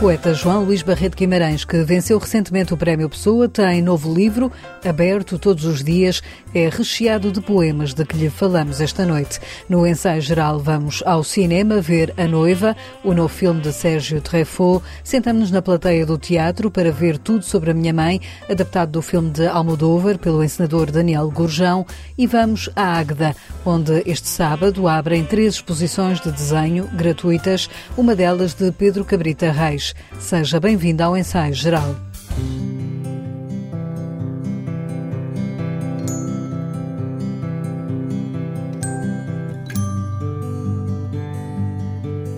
poeta João Luís Barreto Guimarães, que venceu recentemente o Prémio Pessoa, tem novo livro, aberto todos os dias, é recheado de poemas de que lhe falamos esta noite. No ensaio geral, vamos ao cinema ver A Noiva, o novo filme de Sérgio Treffaut. Sentamos-nos na plateia do teatro para ver Tudo sobre a Minha Mãe, adaptado do filme de Almodóvar pelo encenador Daniel Gurjão. E vamos à Águeda, onde este sábado abrem três exposições de desenho gratuitas, uma delas de Pedro Cabrita Reis. Seja bem-vindo ao ensaio geral.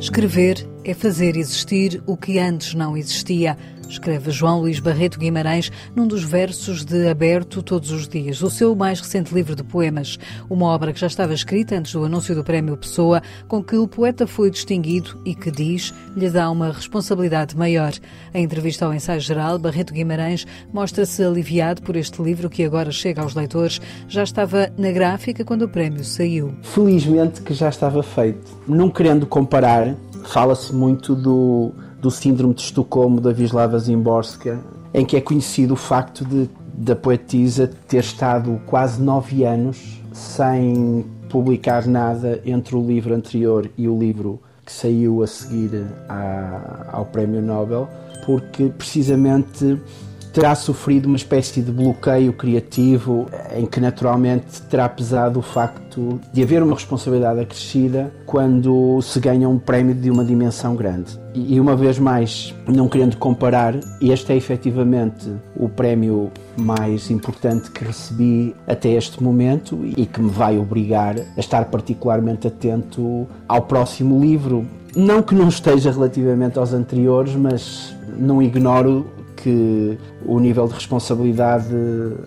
Escrever é fazer existir o que antes não existia escreve João Luís Barreto Guimarães num dos versos de Aberto Todos os Dias, o seu mais recente livro de poemas, uma obra que já estava escrita antes do anúncio do Prémio Pessoa, com que o poeta foi distinguido e que diz lhe dá uma responsabilidade maior. Em entrevista ao ensaio geral, Barreto Guimarães mostra-se aliviado por este livro que agora chega aos leitores. Já estava na gráfica quando o prémio saiu. Felizmente que já estava feito. Não querendo comparar, fala-se muito do do síndrome de Estocolmo da Wisława Zimborska, em que é conhecido o facto de da poetisa ter estado quase nove anos sem publicar nada entre o livro anterior e o livro que saiu a seguir ao Prémio Nobel, porque precisamente terá sofrido uma espécie de bloqueio criativo em que naturalmente terá pesado o facto de haver uma responsabilidade acrescida quando se ganha um prémio de uma dimensão grande. E uma vez mais, não querendo comparar, este é efetivamente o prémio mais importante que recebi até este momento e que me vai obrigar a estar particularmente atento ao próximo livro. Não que não esteja relativamente aos anteriores, mas não ignoro que o nível de responsabilidade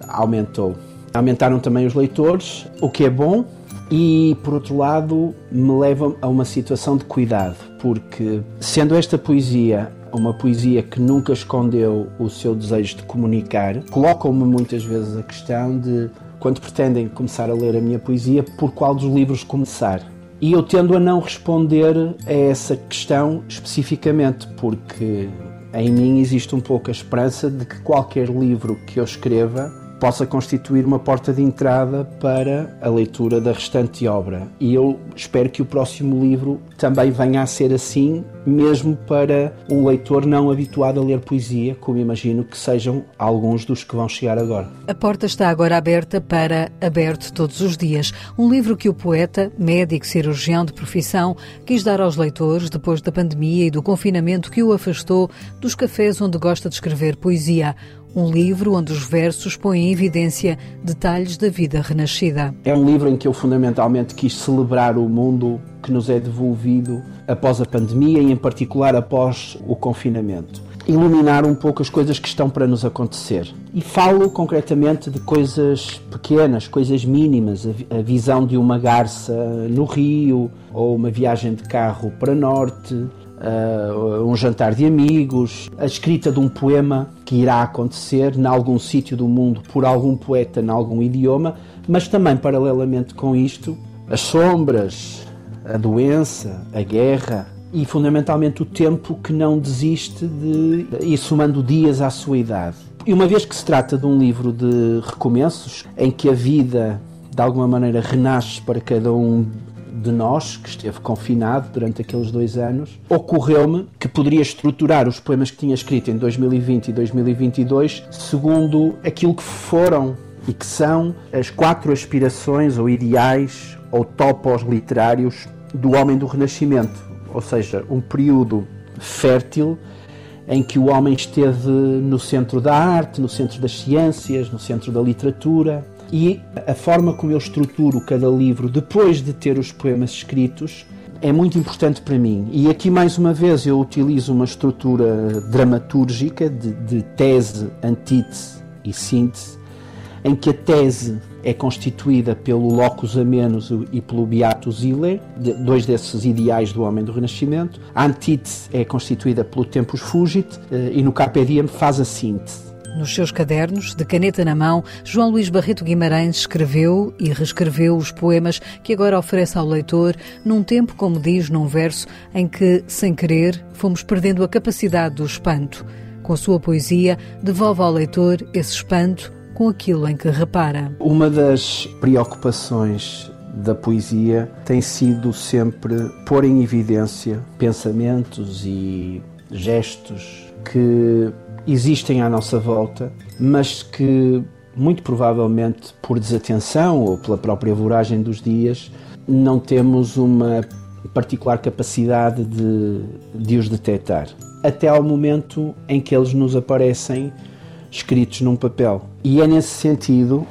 aumentou. Aumentaram também os leitores, o que é bom, e por outro lado me leva a uma situação de cuidado, porque sendo esta poesia uma poesia que nunca escondeu o seu desejo de comunicar, colocam-me muitas vezes a questão de quando pretendem começar a ler a minha poesia, por qual dos livros começar? E eu tendo a não responder a essa questão especificamente, porque em mim existe um pouco a esperança de que qualquer livro que eu escreva possa constituir uma porta de entrada para a leitura da restante obra. E eu espero que o próximo livro também venha a ser assim, mesmo para um leitor não habituado a ler poesia, como imagino que sejam alguns dos que vão chegar agora. A porta está agora aberta para Aberto Todos os Dias, um livro que o poeta, médico cirurgião de profissão, quis dar aos leitores depois da pandemia e do confinamento que o afastou dos cafés onde gosta de escrever poesia. Um livro onde os versos põem em evidência detalhes da vida renascida. É um livro em que eu fundamentalmente quis celebrar o mundo que nos é devolvido após a pandemia e, em particular, após o confinamento. Iluminar um pouco as coisas que estão para nos acontecer. E falo concretamente de coisas pequenas, coisas mínimas, a visão de uma garça no rio, ou uma viagem de carro para norte, uh, um jantar de amigos, a escrita de um poema que irá acontecer em algum sítio do mundo por algum poeta em algum idioma, mas também paralelamente com isto, as sombras, a doença, a guerra e fundamentalmente o tempo que não desiste de ir somando dias à sua idade. E uma vez que se trata de um livro de recomeços, em que a vida de alguma maneira renasce para cada um de nós, que esteve confinado durante aqueles dois anos, ocorreu-me que poderia estruturar os poemas que tinha escrito em 2020 e 2022 segundo aquilo que foram e que são as quatro aspirações ou ideais ou topos literários do homem do Renascimento, ou seja, um período fértil em que o homem esteve no centro da arte, no centro das ciências, no centro da literatura, e a forma como eu estruturo cada livro depois de ter os poemas escritos é muito importante para mim. E aqui, mais uma vez, eu utilizo uma estrutura dramatúrgica de, de tese, antítese e síntese, em que a tese é constituída pelo locus amenus e pelo beatus ille, dois desses ideais do homem do Renascimento. A antítese é constituída pelo tempus fugit eh, e no carpe diem faz a síntese. Nos seus cadernos, de caneta na mão, João Luís Barreto Guimarães escreveu e reescreveu os poemas que agora oferece ao leitor, num tempo, como diz num verso, em que, sem querer, fomos perdendo a capacidade do espanto. Com a sua poesia, devolve ao leitor esse espanto com aquilo em que repara. Uma das preocupações da poesia tem sido sempre pôr em evidência pensamentos e gestos que existem à nossa volta, mas que muito provavelmente por desatenção ou pela própria voragem dos dias não temos uma particular capacidade de, de os detectar. Até ao momento em que eles nos aparecem escritos num papel. E é nesse sentido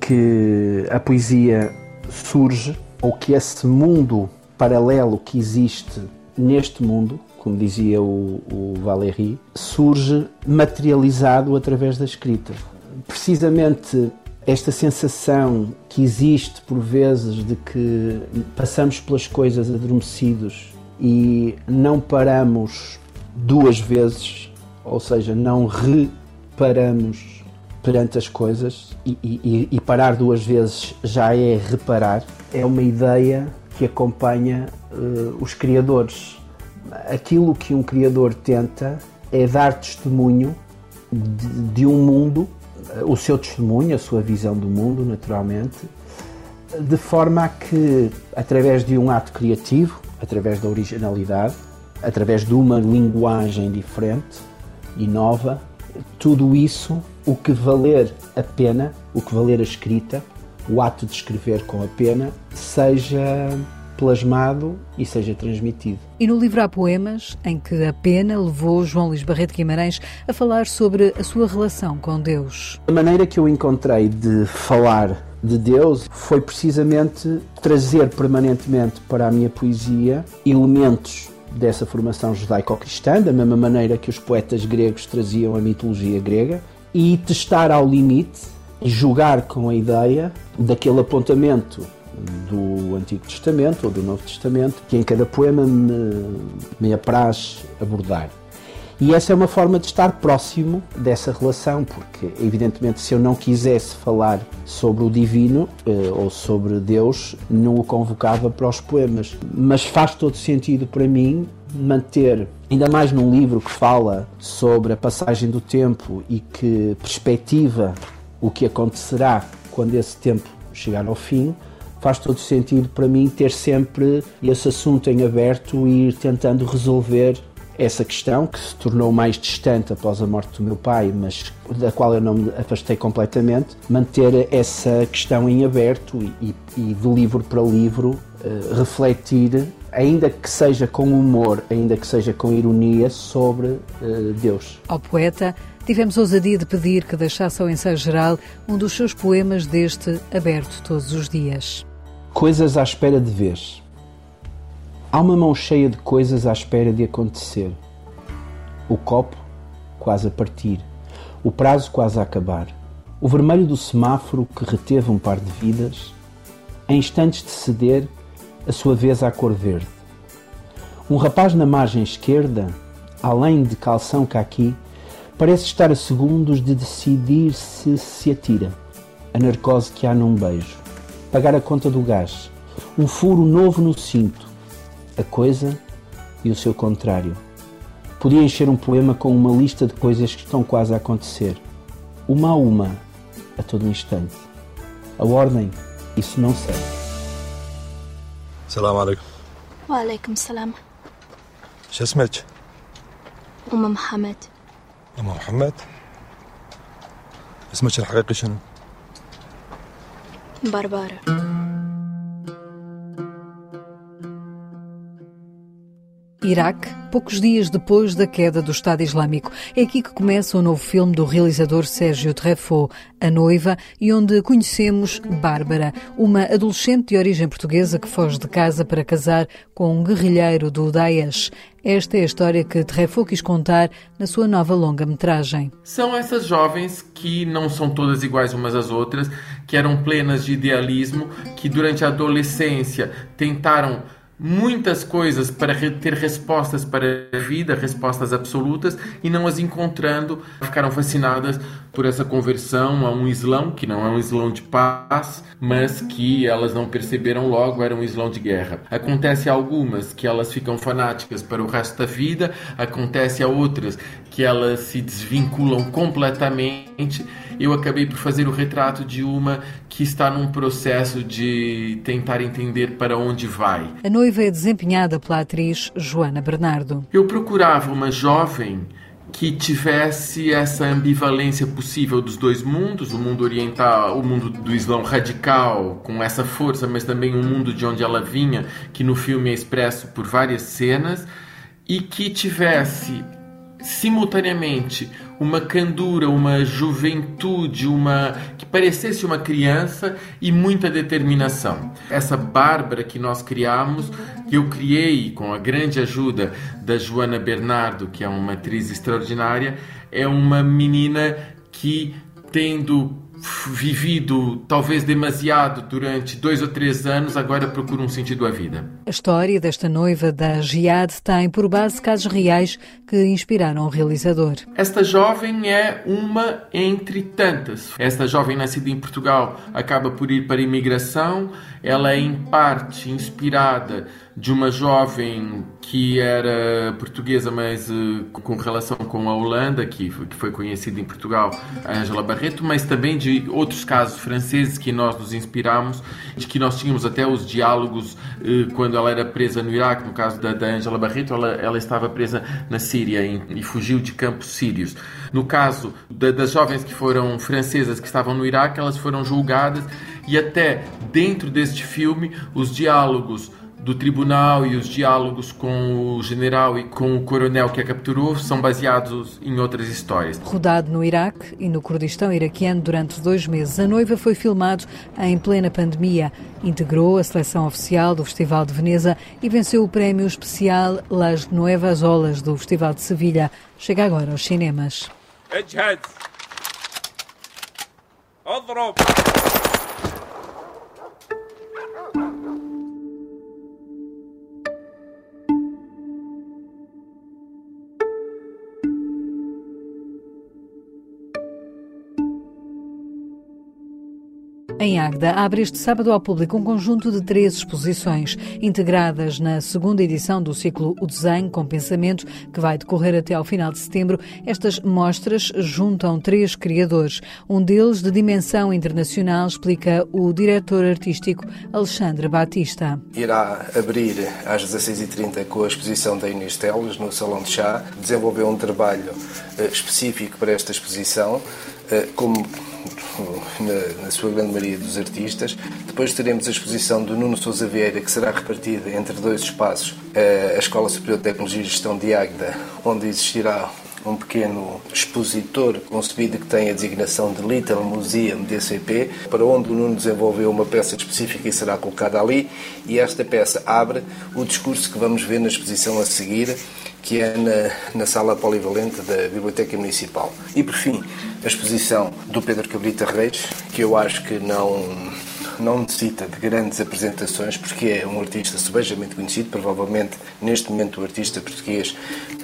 que a poesia surge, ou que esse mundo paralelo que existe neste mundo, como dizia o, o Valéry, surge materializado através da escrita. Precisamente esta sensação que existe por vezes de que passamos pelas coisas adormecidos e não paramos duas vezes, ou seja, não reparamos perante as coisas e, e, e, parar duas vezes já é reparar, é uma ideia que acompanha uh, os criadores. Aquilo que um criador tenta é dar testemunho de, de um mundo, o seu testemunho, a sua visão do mundo, naturalmente, de forma a que, através de um ato criativo, através da originalidade, através de uma linguagem diferente e nova, tudo isso, o que valer a pena, o que valer a escrita, o ato de escrever com a pena, seja plasmado e seja transmitido. E no livro há poemas em que a pena levou João Luís Barreto Guimarães a falar sobre a sua relação com Deus. A maneira que eu encontrei de falar de Deus foi precisamente trazer permanentemente para a minha poesia elementos dessa formação judaico-cristã, da mesma maneira que os poetas gregos traziam a mitologia grega, e testar ao limite jogar com a ideia daquele apontamento do Antigo Testamento ou do Novo Testamento que em cada poema me, me apraz abordar. E essa é uma forma de estar próximo dessa relação, porque, evidentemente, se eu não quisesse falar sobre o divino eh, ou sobre Deus, não o convocava para os poemas. Mas faz todo sentido para mim manter, ainda mais num livro que fala sobre a passagem do tempo e que perspectiva o que acontecerá quando esse tempo chegar ao fim, faz todo sentido para mim ter sempre esse assunto em aberto e ir tentando resolver essa questão, que se tornou mais distante após a morte do meu pai, mas da qual eu não me afastei completamente, manter essa questão em aberto e, e de livro para livro uh, refletir, ainda que seja com humor, ainda que seja com ironia, sobre uh, Deus. Ao poeta, tivemos ousadia de pedir que deixasse ao ensaio geral um dos seus poemas deste aberto todos os dias. Coisas à espera de vez. Há uma mão cheia de coisas à espera de acontecer. O copo quase a partir, o prazo quase a acabar, o vermelho do semáforo que reteve um par de vidas, em instantes de ceder a sua vez à cor verde. Um rapaz na margem esquerda, além de calção caqui, parece estar a segundos de decidir se se atira. A narcose que há num beijo Pagar a conta do gás. Um furo novo no cinto a coisa e o seu contrário. Podia encher um poema com uma lista de coisas que estão quase a acontecer, uma a uma, a todo instante. A ordem, isso não sei. السلام عليكم وعليكم السلام شو اسمك؟ أم محمد أم محمد اسمك الحقيقي شنو؟ Bárbara. Iraque, poucos dias depois da queda do Estado Islâmico. É aqui que começa o novo filme do realizador Sérgio Treffaut, A Noiva, e onde conhecemos Bárbara, uma adolescente de origem portuguesa que foge de casa para casar com um guerrilheiro do Daesh. Esta é a história que Treffaut quis contar na sua nova longa-metragem. São essas jovens que não são todas iguais umas às outras, que eram plenas de idealismo, que durante a adolescência tentaram muitas coisas para ter respostas para a vida, respostas absolutas, e não as encontrando, ficaram fascinadas por essa conversão a um Islão, que não é um Islão de paz, mas que elas não perceberam logo era um Islão de guerra. Acontece a algumas que elas ficam fanáticas para o resto da vida, acontece a outras que elas se desvinculam completamente. Eu acabei por fazer o retrato de uma que está num processo de tentar entender para onde vai. A noiva é desempenhada pela atriz Joana Bernardo. Eu procurava uma jovem que tivesse essa ambivalência possível dos dois mundos, o mundo oriental, o mundo do Islão radical, com essa força, mas também um mundo de onde ela vinha, que no filme é expresso por várias cenas, e que tivesse simultaneamente uma candura, uma juventude, uma que parecesse uma criança e muita determinação. Essa Bárbara que nós criamos, que eu criei com a grande ajuda da Joana Bernardo, que é uma atriz extraordinária, é uma menina que tendo vivido talvez demasiado durante dois ou três anos, agora procura um sentido à vida. A história desta noiva da Giad tem por base casos reais que inspiraram o realizador. Esta jovem é uma entre tantas. Esta jovem nascida em Portugal acaba por ir para a imigração. Ela é em parte inspirada de uma jovem que era portuguesa, mas uh, com relação com a Holanda, que, que foi conhecida em Portugal, Angela Barreto, mas também de outros casos franceses que nós nos inspiramos, de que nós tínhamos até os diálogos uh, quando ela era presa no Iraque, no caso da, da Angela Barreto, ela, ela estava presa na Síria em, e fugiu de campos sírios. No caso da, das jovens que foram francesas que estavam no Iraque, elas foram julgadas e até dentro deste filme os diálogos do tribunal e os diálogos com o general e com o coronel que a capturou são baseados em outras histórias. Rodado no Iraque e no Kurdistão iraquiano durante dois meses, a noiva foi filmado em plena pandemia. Integrou a seleção oficial do Festival de Veneza e venceu o prémio especial Las Nuevas Olas do Festival de Sevilha. Chega agora aos cinemas. Em Agda, abre este sábado ao público um conjunto de três exposições, integradas na segunda edição do ciclo O Desenho com Pensamento, que vai decorrer até ao final de setembro. Estas mostras juntam três criadores. Um deles, de dimensão internacional, explica o diretor artístico Alexandre Batista. Irá abrir às 16h30 com a exposição da Inês Teles no Salão de Chá. Desenvolveu um trabalho eh, específico para esta exposição, eh, como na, na, sua grande maioria dos artistas. Depois teremos a exposição do Nuno Sousa Vieira, que será repartida entre dois espaços, a Escola Superior de Tecnologia e Gestão de Águeda, onde existirá um pequeno expositor concebido que tem a designação de Little Museum DCP, para onde o Nuno desenvolveu uma peça específica e será colocada ali, e esta peça abre o discurso que vamos ver na exposição a seguir, que é na, na sala polivalente da Biblioteca Municipal. E por fim, a exposição do Pedro Cabrita Reis, que eu acho que não não necessita de grandes apresentações porque é um artista subejamente conhecido, provavelmente neste momento o artista português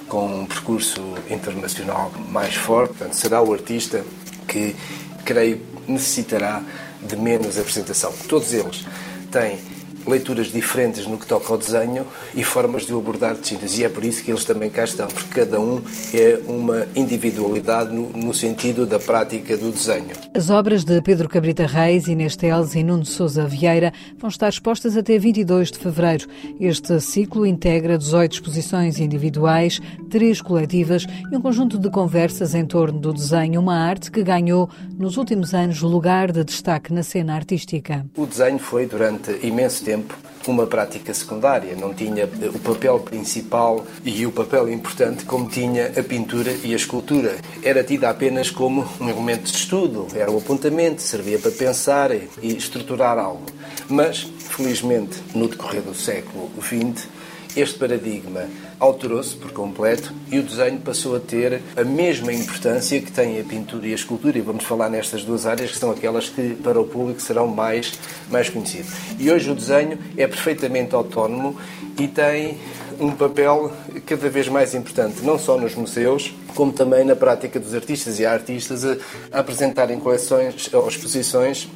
com um percurso internacional mais forte, portanto, será o artista que creio necessitará de menos apresentação. Todos eles têm leituras diferentes no que toca ao desenho e formas de o abordar distintas. E é por isso que eles também cá estão, porque cada um é uma individualidade no, no sentido da prática do desenho. As obras de Pedro Cabrita Reis, Inês Teles e Nuno Souza Vieira vão estar expostas até 22 de fevereiro. Este ciclo integra 18 exposições individuais, três coletivas e um conjunto de conversas em torno do desenho, uma arte que ganhou nos últimos anos lugar de destaque na cena artística. O desenho foi durante imenso tempo tempo uma prática secundária, não tinha o papel principal e o papel importante como tinha a pintura e a escultura. Era tida apenas como um elemento de estudo, era um apontamento, servia para pensar e estruturar algo. Mas, felizmente, no decorrer do século XX, este paradigma alterou-se por completo e o desenho passou a ter a mesma importância que tem a pintura e a escultura, e vamos falar nestas duas áreas que são aquelas que para o público serão mais, mais conhecidas. E hoje o desenho é perfeitamente autónomo e tem um papel cada vez mais importante, não só nos museus, como também na prática dos artistas e artistas a, apresentarem coleções ou exposições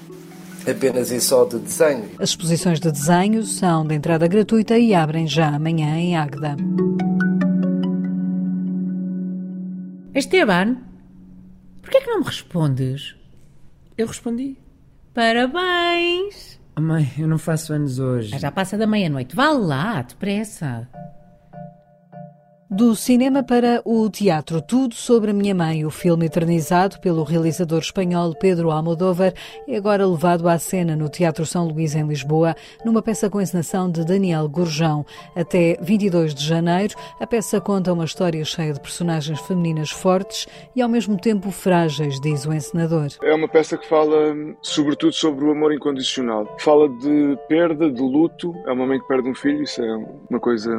apenas e só de desenho. As exposições de desenho são de entrada gratuita e abrem já amanhã em Águeda. Esteban, por que é que não me respondes? Eu respondi. Parabéns! Mãe, eu não faço anos hoje. Já passa da meia-noite. Vá lá, depressa. Do cinema para o teatro, tudo sobre a minha mãe. O filme eternizado pelo realizador espanhol Pedro Almodóvar é agora levado à cena no Teatro São Luís, em Lisboa, numa peça com encenação de Daniel Gurjão. Até 22 de janeiro, a peça conta uma história cheia de personagens femininas fortes e ao mesmo tempo frágeis, diz o encenador. É uma peça que fala sobretudo sobre o amor incondicional. Fala de perda, de luto. É uma mãe que perde um filho, isso é uma coisa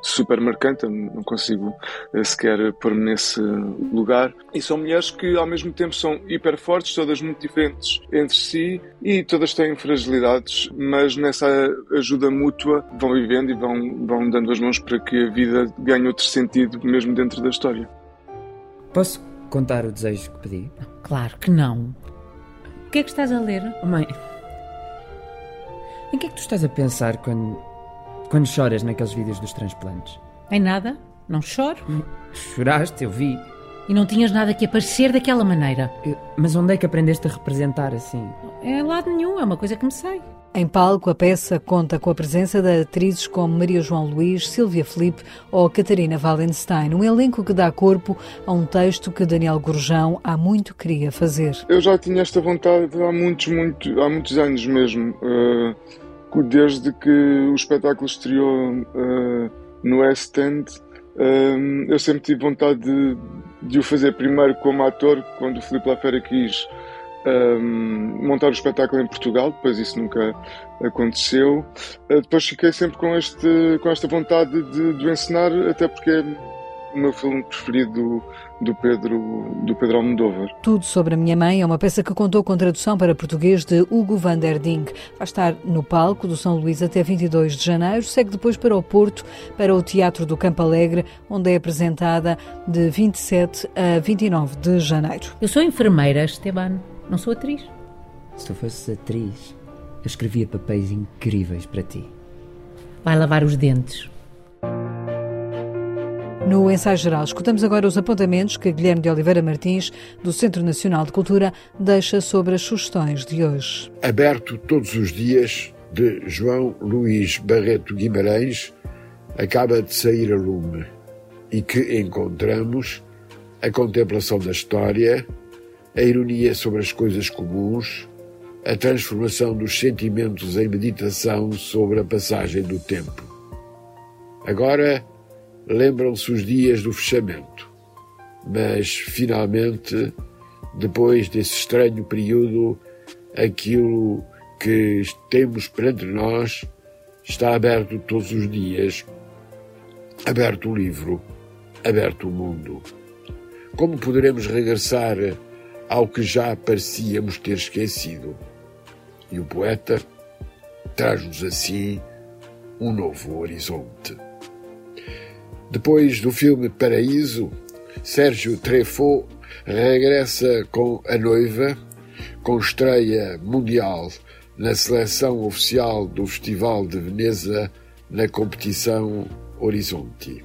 super marcante consigo eh, sequer pôr-me nesse lugar. E são mulheres que ao mesmo tempo são hiper fortes, todas muito diferentes entre si e todas têm fragilidades, mas nessa ajuda mútua vão vivendo e vão, vão dando as mãos para que a vida ganhe outro sentido mesmo dentro da história. Posso contar o desejo que pedi? Claro que não. O que é que estás a ler? Oh, mãe, em que é que tu estás a pensar quando, quando choras naqueles vídeos dos transplantes? Em nada. Não choro. Choraste, eu vi. E não tinhas nada que aparecer daquela maneira. Eu, mas onde é que aprendeste a representar assim? É lado nenhum, é uma coisa que me sei. Em palco, a peça conta com a presença de atrizes como Maria João Luís, Silvia Felipe ou Catarina Wallenstein, um elenco que dá corpo a um texto que Daniel Gorjão há muito queria fazer. Eu já tinha esta vontade há muitos, muito, há muitos anos mesmo, uh, desde que o espetáculo estreou uh, no West End um, eu sempre tive vontade de, de, o fazer primeiro como ator, quando o Filipe Lafera quis um, montar o espetáculo em Portugal, depois isso nunca aconteceu. Uh, depois fiquei sempre com, este, com esta vontade de, de ensinar, até porque é o meu filme preferido do Pedro, do Pedro Almodóvar. Tudo sobre a minha mãe é uma peça que contou com tradução para português de Hugo van der Ding. Vai estar no palco do São Luís até 22 de janeiro, segue depois para o Porto, para o Teatro do Campo Alegre, onde é apresentada de 27 a 29 de janeiro. Eu sou enfermeira, Esteban, não sou atriz. Se tu fosses atriz, eu escrevia papéis incríveis para ti. Vai lavar os dentes. No ensaio geral, escutamos agora os apontamentos que Guilherme de Oliveira Martins, do Centro Nacional de Cultura, deixa sobre as sugestões de hoje. Aberto todos os dias, de João Luís Barreto Guimarães, acaba de sair a lume e que encontramos a contemplação da história, a ironia sobre as coisas comuns, a transformação dos sentimentos em meditação sobre a passagem do tempo. Agora, lembram-se os dias do fechamento. Mas, finalmente, depois desse estranho período, aquilo que temos perante nós está aberto todos os dias, aberto o livro, aberto o mundo. Como poderemos regressar ao que já parecíamos ter esquecido? E o poeta traz-nos assim um novo horizonte. Depois do filme Paraíso, Sérgio Treffaut regressa com A Noiva, com estreia mundial na seleção oficial do Festival de Veneza na competição Horizonte.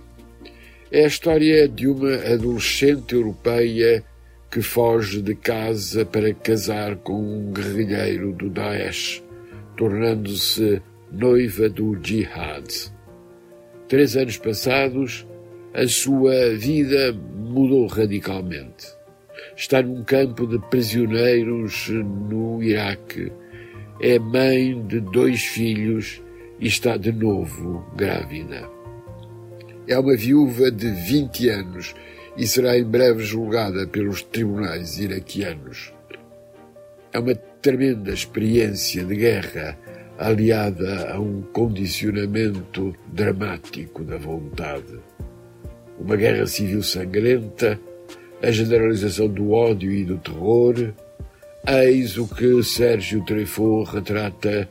É a história de uma adolescente europeia que foge de casa para casar com um guerrilheiro do Daesh, tornando-se noiva do Jihad. Três anos passados, a sua vida mudou radicalmente. Está num campo de prisioneiros no Iraque. É mãe de dois filhos e está de novo grávida. É uma viúva de 20 anos e será em breve julgada pelos tribunais iraquianos. É uma tremenda experiência de guerra aliada a um condicionamento dramático da vontade. Uma guerra civil sangrenta, a generalização do ódio e do terror, eis o que Sérgio Treffaut retrata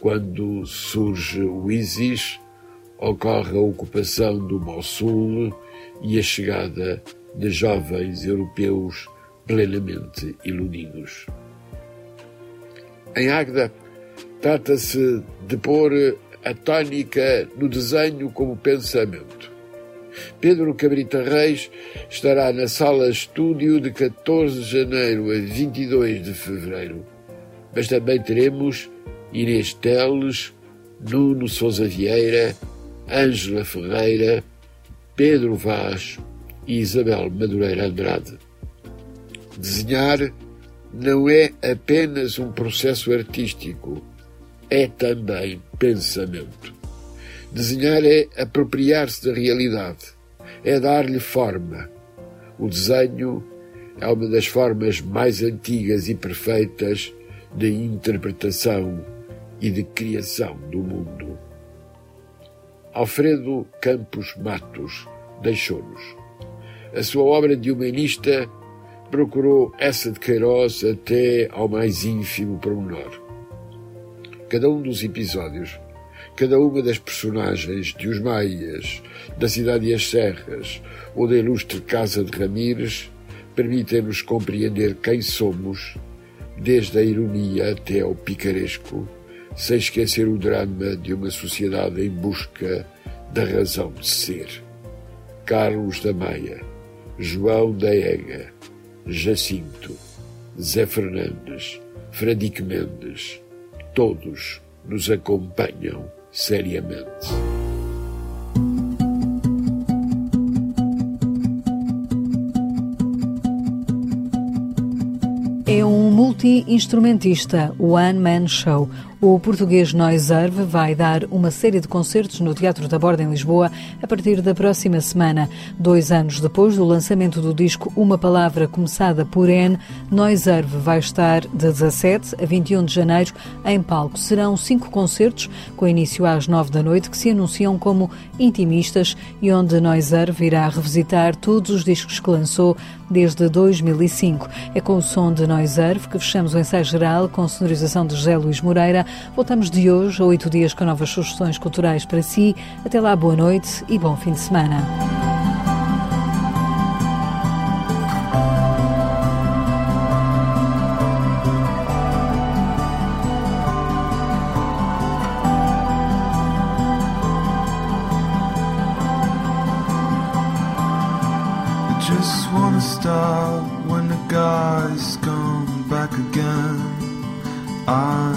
quando surge o ISIS, ocorre a ocupação do Mossul e a chegada de jovens europeus plenamente iludidos. Em Agda, trata-se de pôr a tónica no desenho como pensamento. Pedro Cabrita Reis estará na sala estúdio de 14 de janeiro a 22 de fevereiro. Mas também teremos Inês Teles, Nuno Souza Vieira, Ângela Ferreira, Pedro Vaz e Isabel Madureira Andrade. Desenhar não é apenas um processo artístico, é também pensamento. Desenhar é apropriar-se da realidade, é dar-lhe forma. O desenho é uma das formas mais antigas e perfeitas de interpretação e de criação do mundo. Alfredo Campos Matos deixou-nos. A sua obra de humanista procurou essa de Queiroz até ao mais ínfimo pormenor. Cada um dos episódios, cada uma das personagens de Os Maias, da Cidade e as Serras ou da ilustre Casa de Ramires permitem-nos compreender quem somos, desde a ironia até ao picaresco, sem esquecer o drama de uma sociedade em busca da razão de ser. Carlos da Maia, João da Ega, Jacinto, Zé Fernandes, Fradique Mendes, todos nos acompanham seriamente. É um multi-instrumentista, One Man Show. O português Noiserve vai dar uma série de concertos no Teatro da Borda em Lisboa a partir da próxima semana. Dois anos depois do lançamento do disco Uma Palavra Começada por N, Noiserve vai estar de 17 a 21 de janeiro em palco. Serão cinco concertos, com início às nove da noite, que se anunciam como intimistas e onde Noiserve irá revisitar todos os discos que lançou desde 2005. É com o som de Noiserve que fechamos o ensaio geral com sonorização de José Luís Moreira. Voltamos de hoje a oito dias com novas sugestões culturais para si. Até lá, boa noite e bom fim de semana. stop when the guys back again. I